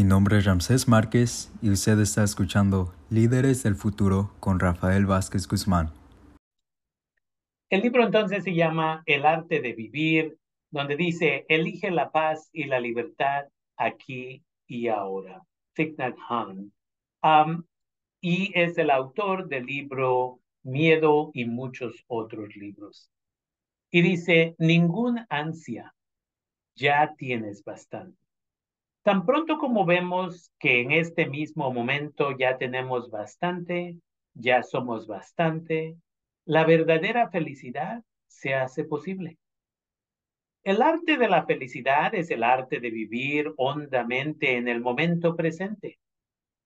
Mi nombre es Ramsés Márquez y usted está escuchando Líderes del Futuro con Rafael Vázquez Guzmán. El libro entonces se llama El arte de vivir, donde dice, elige la paz y la libertad aquí y ahora. Thich Nhat Hanh. y es el autor del libro Miedo y muchos otros libros. Y dice, ningún ansia, ya tienes bastante. Tan pronto como vemos que en este mismo momento ya tenemos bastante, ya somos bastante, la verdadera felicidad se hace posible. El arte de la felicidad es el arte de vivir hondamente en el momento presente.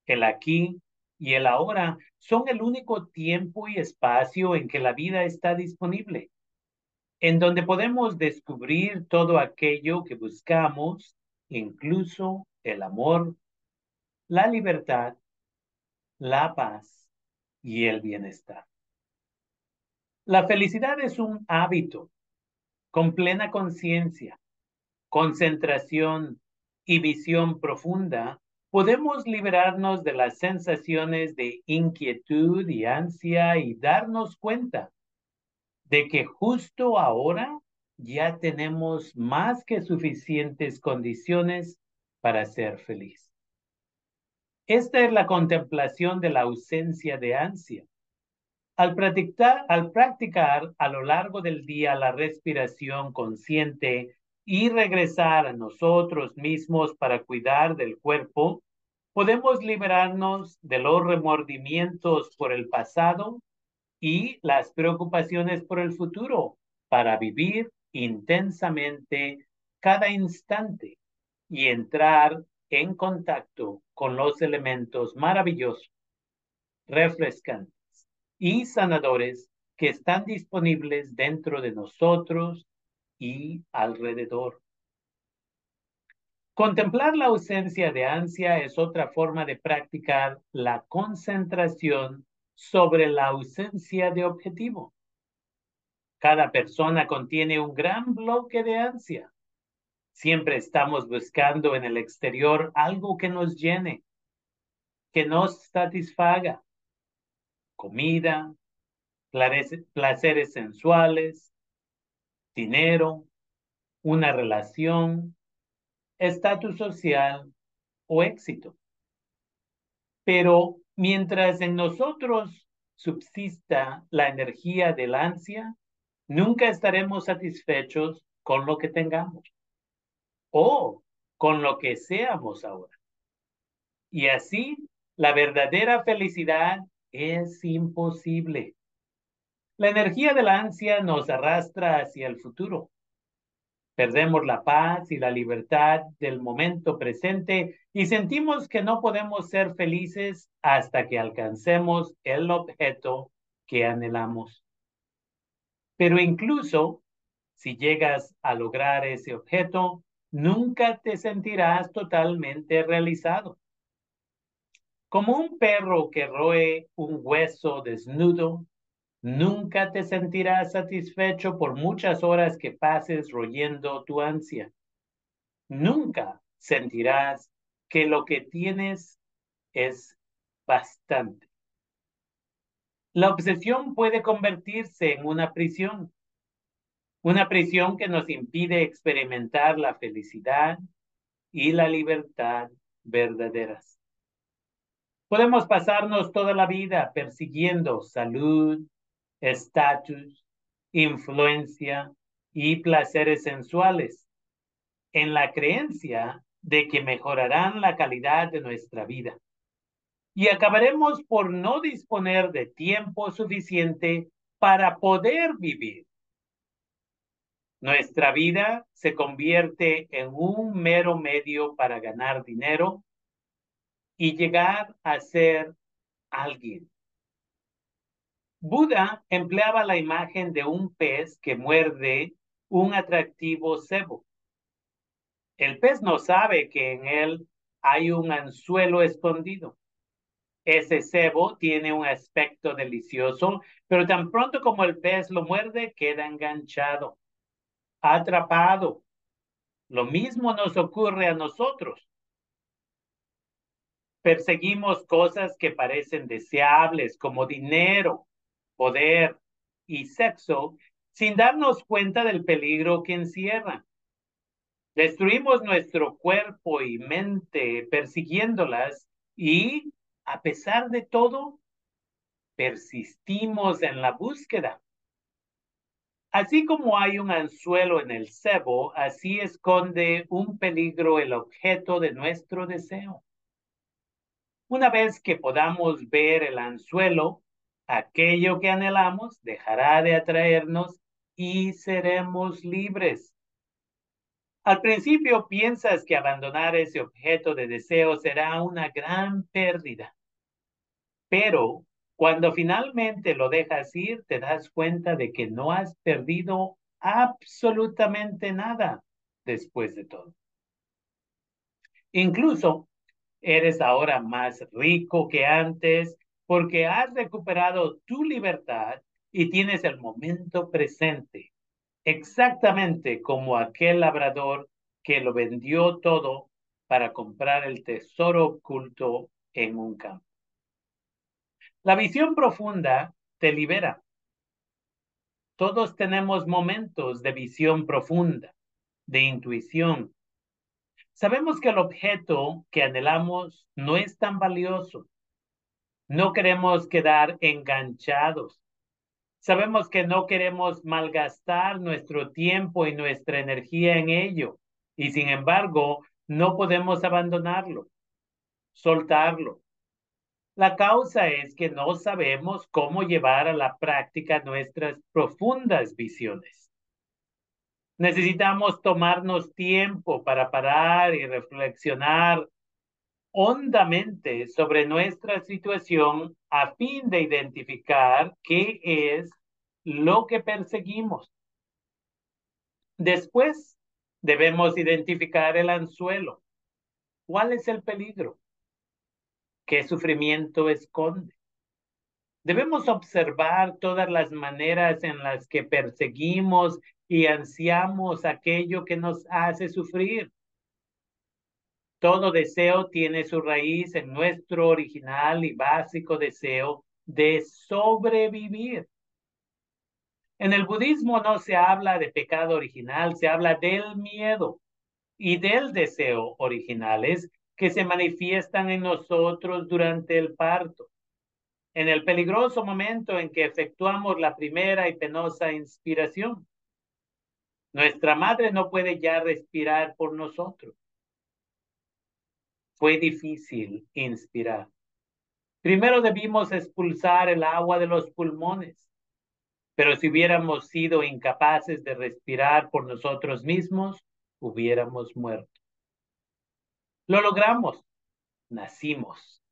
El aquí y el ahora son el único tiempo y espacio en que la vida está disponible, en donde podemos descubrir todo aquello que buscamos incluso el amor, la libertad, la paz y el bienestar. La felicidad es un hábito con plena conciencia, concentración y visión profunda. Podemos liberarnos de las sensaciones de inquietud y ansia y darnos cuenta de que justo ahora ya tenemos más que suficientes condiciones para ser feliz. Esta es la contemplación de la ausencia de ansia. Al practicar, al practicar a lo largo del día la respiración consciente y regresar a nosotros mismos para cuidar del cuerpo, podemos liberarnos de los remordimientos por el pasado y las preocupaciones por el futuro para vivir intensamente cada instante y entrar en contacto con los elementos maravillosos, refrescantes y sanadores que están disponibles dentro de nosotros y alrededor. Contemplar la ausencia de ansia es otra forma de practicar la concentración sobre la ausencia de objetivo. Cada persona contiene un gran bloque de ansia. Siempre estamos buscando en el exterior algo que nos llene, que nos satisfaga. Comida, placeres sensuales, dinero, una relación, estatus social o éxito. Pero mientras en nosotros subsista la energía del ansia, Nunca estaremos satisfechos con lo que tengamos o con lo que seamos ahora. Y así, la verdadera felicidad es imposible. La energía de la ansia nos arrastra hacia el futuro. Perdemos la paz y la libertad del momento presente y sentimos que no podemos ser felices hasta que alcancemos el objeto que anhelamos. Pero incluso si llegas a lograr ese objeto, nunca te sentirás totalmente realizado. Como un perro que roe un hueso desnudo, nunca te sentirás satisfecho por muchas horas que pases royendo tu ansia. Nunca sentirás que lo que tienes es bastante. La obsesión puede convertirse en una prisión, una prisión que nos impide experimentar la felicidad y la libertad verdaderas. Podemos pasarnos toda la vida persiguiendo salud, estatus, influencia y placeres sensuales, en la creencia de que mejorarán la calidad de nuestra vida y acabaremos por no disponer de tiempo suficiente para poder vivir. Nuestra vida se convierte en un mero medio para ganar dinero y llegar a ser alguien. Buda empleaba la imagen de un pez que muerde un atractivo cebo. El pez no sabe que en él hay un anzuelo escondido. Ese cebo tiene un aspecto delicioso, pero tan pronto como el pez lo muerde, queda enganchado, atrapado. Lo mismo nos ocurre a nosotros. Perseguimos cosas que parecen deseables como dinero, poder y sexo sin darnos cuenta del peligro que encierran. Destruimos nuestro cuerpo y mente persiguiéndolas y, a pesar de todo, persistimos en la búsqueda. Así como hay un anzuelo en el cebo, así esconde un peligro el objeto de nuestro deseo. Una vez que podamos ver el anzuelo, aquello que anhelamos dejará de atraernos y seremos libres. Al principio piensas que abandonar ese objeto de deseo será una gran pérdida, pero cuando finalmente lo dejas ir, te das cuenta de que no has perdido absolutamente nada después de todo. Incluso eres ahora más rico que antes porque has recuperado tu libertad y tienes el momento presente, exactamente como aquel labrador que lo vendió todo para comprar el tesoro oculto en un campo. La visión profunda te libera. Todos tenemos momentos de visión profunda, de intuición. Sabemos que el objeto que anhelamos no es tan valioso. No queremos quedar enganchados. Sabemos que no queremos malgastar nuestro tiempo y nuestra energía en ello. Y sin embargo, no podemos abandonarlo, soltarlo, la causa es que no sabemos cómo llevar a la práctica nuestras profundas visiones. Necesitamos tomarnos tiempo para parar y reflexionar hondamente sobre nuestra situación a fin de identificar qué es lo que perseguimos. Después, debemos identificar el anzuelo. ¿Cuál es el peligro? qué sufrimiento esconde. Debemos observar todas las maneras en las que perseguimos y ansiamos aquello que nos hace sufrir. Todo deseo tiene su raíz en nuestro original y básico deseo de sobrevivir. En el budismo no se habla de pecado original, se habla del miedo y del deseo originales que se manifiestan en nosotros durante el parto. En el peligroso momento en que efectuamos la primera y penosa inspiración, nuestra madre no puede ya respirar por nosotros. Fue difícil inspirar. Primero debimos expulsar el agua de los pulmones, pero si hubiéramos sido incapaces de respirar por nosotros mismos, hubiéramos muerto. Lo logramos, nacimos.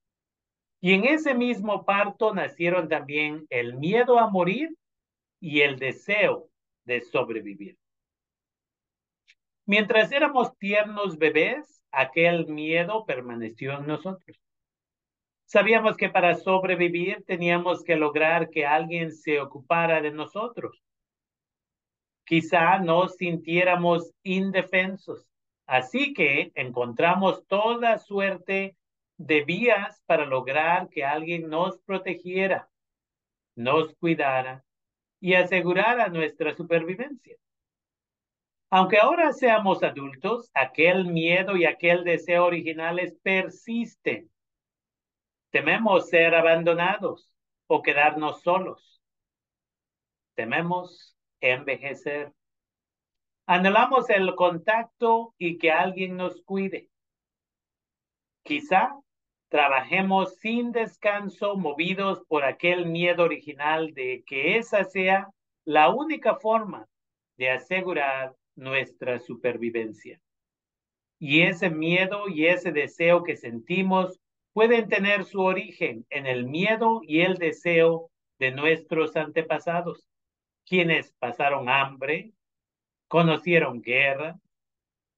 Y en ese mismo parto nacieron también el miedo a morir y el deseo de sobrevivir. Mientras éramos tiernos bebés, aquel miedo permaneció en nosotros. Sabíamos que para sobrevivir teníamos que lograr que alguien se ocupara de nosotros. Quizá nos sintiéramos indefensos Así que encontramos toda suerte de vías para lograr que alguien nos protegiera, nos cuidara y asegurara nuestra supervivencia. Aunque ahora seamos adultos, aquel miedo y aquel deseo originales persisten. Tememos ser abandonados o quedarnos solos. Tememos envejecer. Anhelamos el contacto y que alguien nos cuide. Quizá trabajemos sin descanso, movidos por aquel miedo original de que esa sea la única forma de asegurar nuestra supervivencia. Y ese miedo y ese deseo que sentimos pueden tener su origen en el miedo y el deseo de nuestros antepasados, quienes pasaron hambre, conocieron guerra,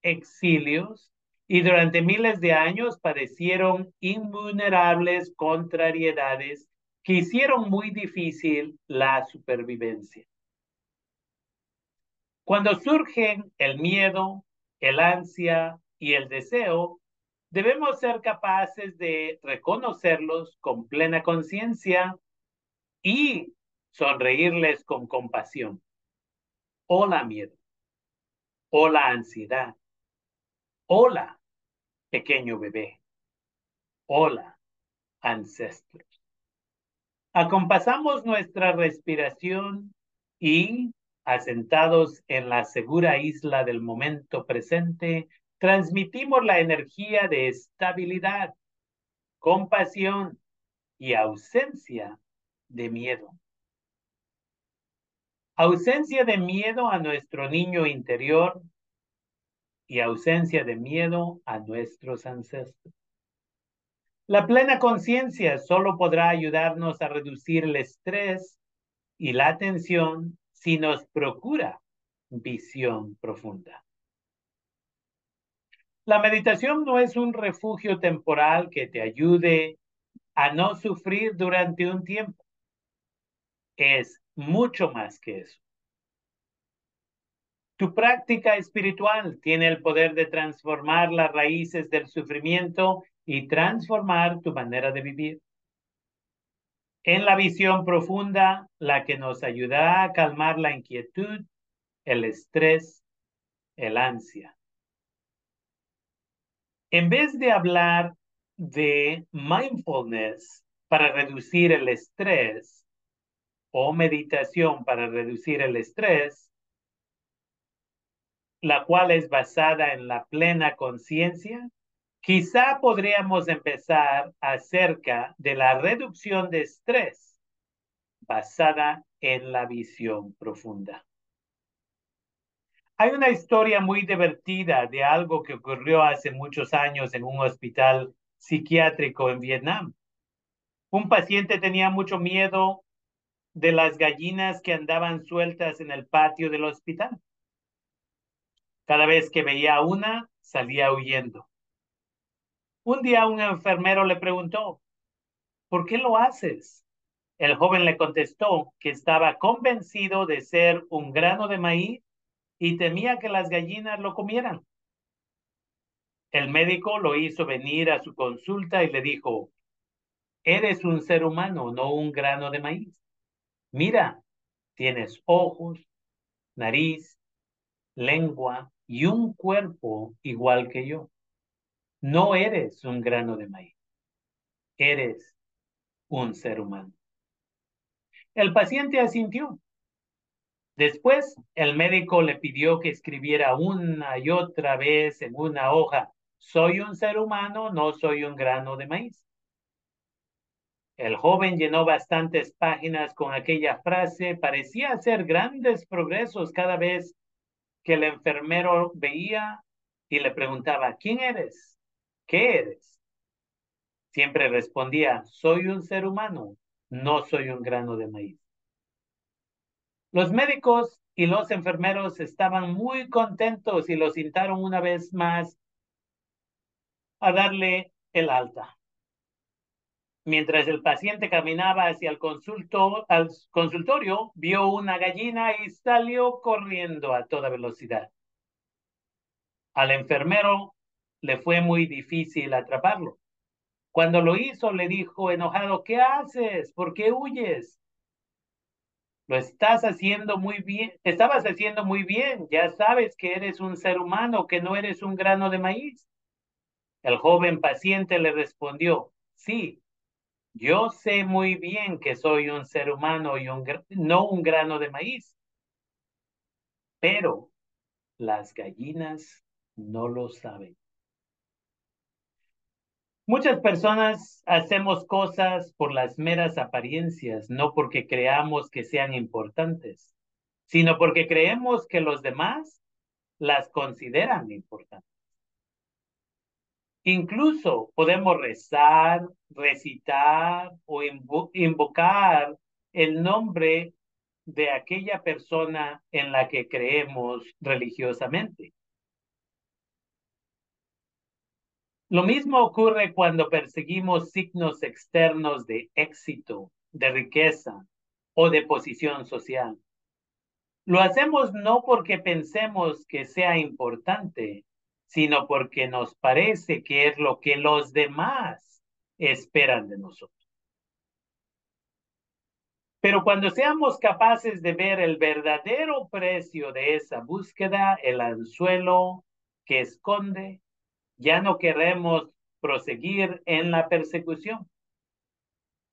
exilios y durante miles de años padecieron invulnerables contrariedades que hicieron muy difícil la supervivencia. Cuando surgen el miedo, el ansia y el deseo, Debemos ser capaces de reconocerlos con plena conciencia y sonreírles con compasión. Hola miedo. Hola ansiedad. Hola pequeño bebé. Hola ancestros. Acompasamos nuestra respiración y, asentados en la segura isla del momento presente, transmitimos la energía de estabilidad, compasión y ausencia de miedo. Ausencia de miedo a nuestro niño interior y ausencia de miedo a nuestros ancestros. La plena conciencia solo podrá ayudarnos a reducir el estrés y la tensión si nos procura visión profunda. La meditación no es un refugio temporal que te ayude a no sufrir durante un tiempo. Es mucho más que eso. Tu práctica espiritual tiene el poder de transformar las raíces del sufrimiento y transformar tu manera de vivir. En la visión profunda, la que nos ayuda a calmar la inquietud, el estrés, el ansia. En vez de hablar de mindfulness para reducir el estrés o meditación para reducir el estrés, la cual es basada en la plena conciencia, Quizá podríamos empezar acerca de la reducción de estrés basada en la visión profunda. Hay una historia muy divertida de algo que ocurrió hace muchos años en un hospital psiquiátrico en Vietnam. Un paciente tenía mucho miedo de las gallinas que andaban sueltas en el patio del hospital. Cada vez que veía una, salía huyendo. Un día un enfermero le preguntó, ¿por qué lo haces? El joven le contestó que estaba convencido de ser un grano de maíz y temía que las gallinas lo comieran. El médico lo hizo venir a su consulta y le dijo, eres un ser humano, no un grano de maíz. Mira, tienes ojos, nariz, lengua y un cuerpo igual que yo. No eres un grano de maíz, eres un ser humano. El paciente asintió. Después, el médico le pidió que escribiera una y otra vez en una hoja, soy un ser humano, no soy un grano de maíz. El joven llenó bastantes páginas con aquella frase, parecía hacer grandes progresos cada vez que el enfermero veía y le preguntaba, ¿quién eres? ¿Qué eres? Siempre respondía, soy un ser humano, no soy un grano de maíz. Los médicos y los enfermeros estaban muy contentos y lo cintaron una vez más a darle el alta. Mientras el paciente caminaba hacia el consultorio, vio una gallina y salió corriendo a toda velocidad. Al enfermero le fue muy difícil atraparlo. Cuando lo hizo, le dijo enojado, ¿qué haces? ¿Por qué huyes? Lo estás haciendo muy bien, estabas haciendo muy bien, ya sabes que eres un ser humano, que no eres un grano de maíz. El joven paciente le respondió, sí, yo sé muy bien que soy un ser humano y un, no un grano de maíz, pero las gallinas no lo saben. Muchas personas hacemos cosas por las meras apariencias, no porque creamos que sean importantes, sino porque creemos que los demás las consideran importantes. Incluso podemos rezar, recitar o invocar el nombre de aquella persona en la que creemos religiosamente. Lo mismo ocurre cuando perseguimos signos externos de éxito, de riqueza o de posición social. Lo hacemos no porque pensemos que sea importante, sino porque nos parece que es lo que los demás esperan de nosotros. Pero cuando seamos capaces de ver el verdadero precio de esa búsqueda, el anzuelo que esconde, ya no queremos proseguir en la persecución.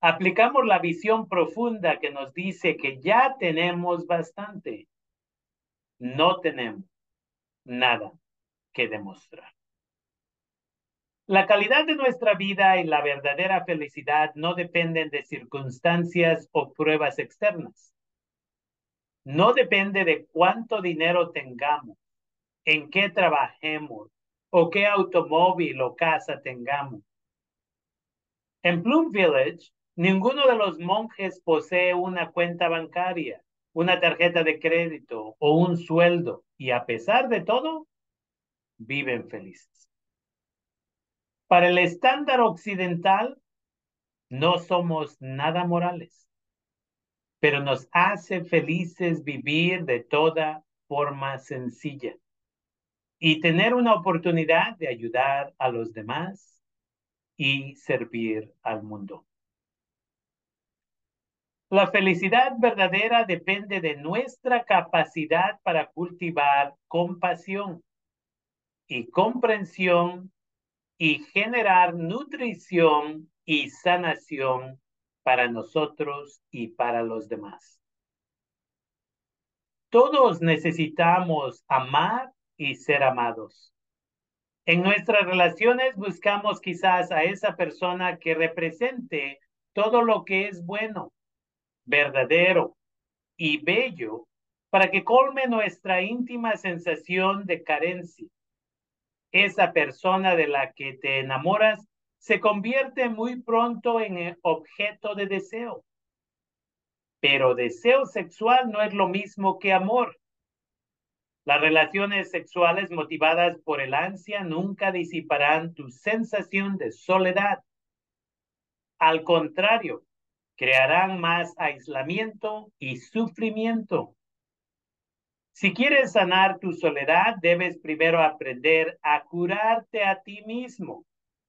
Aplicamos la visión profunda que nos dice que ya tenemos bastante. No tenemos nada que demostrar. La calidad de nuestra vida y la verdadera felicidad no dependen de circunstancias o pruebas externas. No depende de cuánto dinero tengamos, en qué trabajemos o qué automóvil o casa tengamos. En Bloom Village, ninguno de los monjes posee una cuenta bancaria, una tarjeta de crédito o un sueldo y a pesar de todo, viven felices. Para el estándar occidental, no somos nada morales, pero nos hace felices vivir de toda forma sencilla y tener una oportunidad de ayudar a los demás y servir al mundo. La felicidad verdadera depende de nuestra capacidad para cultivar compasión y comprensión y generar nutrición y sanación para nosotros y para los demás. Todos necesitamos amar y ser amados. En nuestras relaciones buscamos quizás a esa persona que represente todo lo que es bueno, verdadero y bello para que colme nuestra íntima sensación de carencia esa persona de la que te enamoras se convierte muy pronto en objeto de deseo. Pero deseo sexual no es lo mismo que amor. Las relaciones sexuales motivadas por el ansia nunca disiparán tu sensación de soledad. Al contrario, crearán más aislamiento y sufrimiento. Si quieres sanar tu soledad, debes primero aprender a curarte a ti mismo,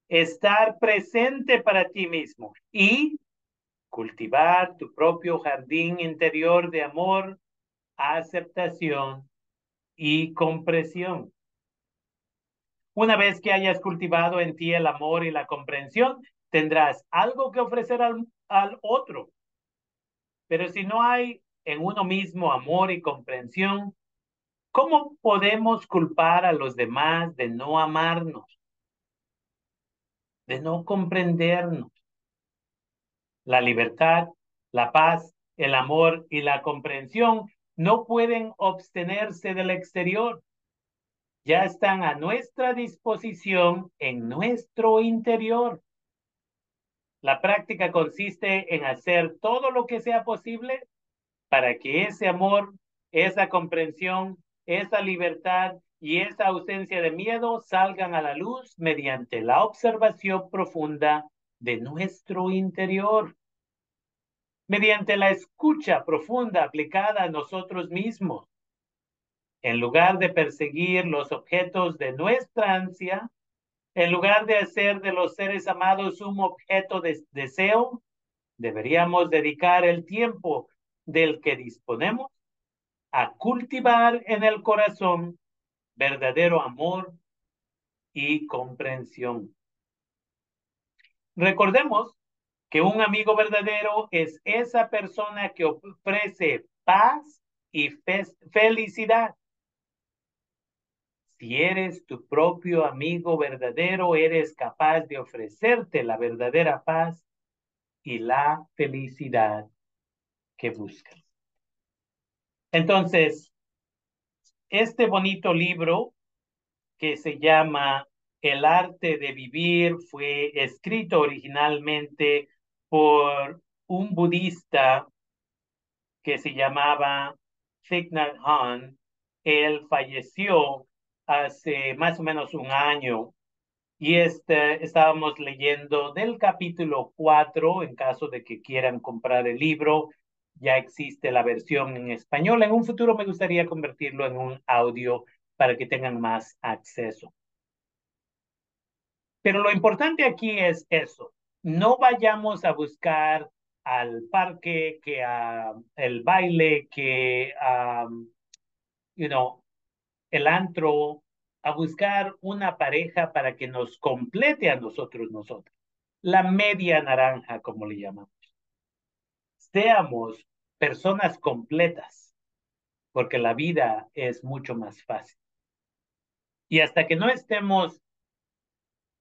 estar presente para ti mismo y cultivar tu propio jardín interior de amor, aceptación y comprensión. Una vez que hayas cultivado en ti el amor y la comprensión, tendrás algo que ofrecer al, al otro. Pero si no hay en uno mismo amor y comprensión, ¿cómo podemos culpar a los demás de no amarnos? De no comprendernos. La libertad, la paz, el amor y la comprensión no pueden obtenerse del exterior. Ya están a nuestra disposición en nuestro interior. La práctica consiste en hacer todo lo que sea posible para que ese amor, esa comprensión, esa libertad y esa ausencia de miedo salgan a la luz mediante la observación profunda de nuestro interior, mediante la escucha profunda aplicada a nosotros mismos. En lugar de perseguir los objetos de nuestra ansia, en lugar de hacer de los seres amados un objeto de deseo, deberíamos dedicar el tiempo del que disponemos a cultivar en el corazón verdadero amor y comprensión. Recordemos que un amigo verdadero es esa persona que ofrece paz y felicidad. Si eres tu propio amigo verdadero, eres capaz de ofrecerte la verdadera paz y la felicidad que buscan. Entonces, este bonito libro que se llama El arte de vivir fue escrito originalmente por un budista que se llamaba Thich Nhat Hanh. Él falleció hace más o menos un año y este, estábamos leyendo del capítulo 4 en caso de que quieran comprar el libro ya existe la versión en español. En un futuro me gustaría convertirlo en un audio para que tengan más acceso. Pero lo importante aquí es eso. No vayamos a buscar al parque, que a el baile, que a, you know, el antro, a buscar una pareja para que nos complete a nosotros, nosotros. La media naranja, como le llamamos. Seamos personas completas, porque la vida es mucho más fácil. Y hasta que no estemos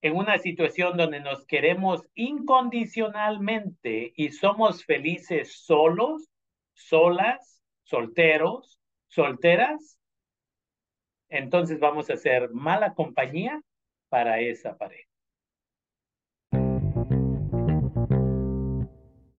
en una situación donde nos queremos incondicionalmente y somos felices solos, solas, solteros, solteras, entonces vamos a ser mala compañía para esa pareja.